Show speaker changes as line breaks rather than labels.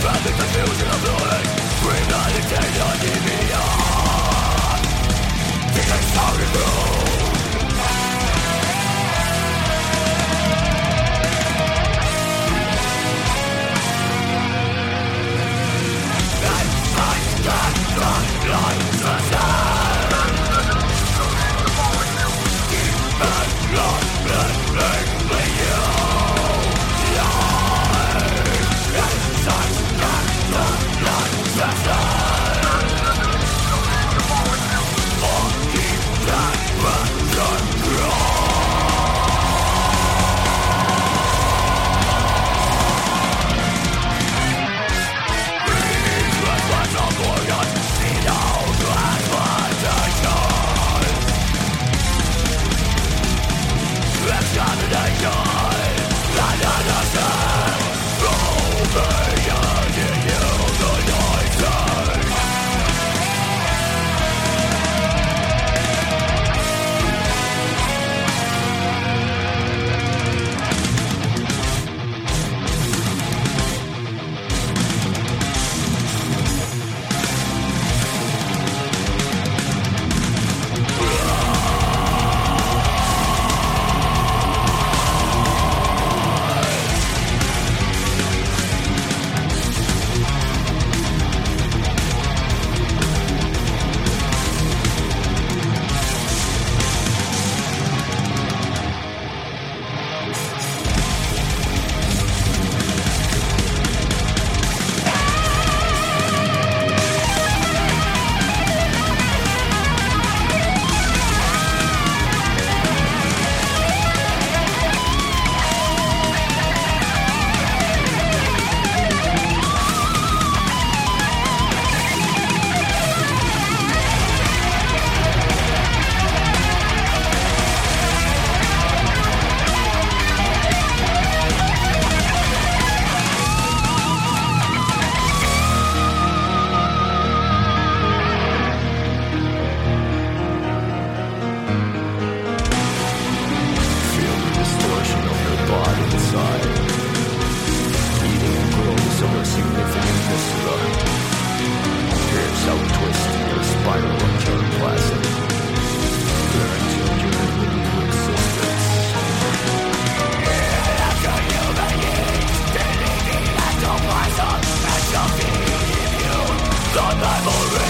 From confusion of knowledge Bring light and take the TV memory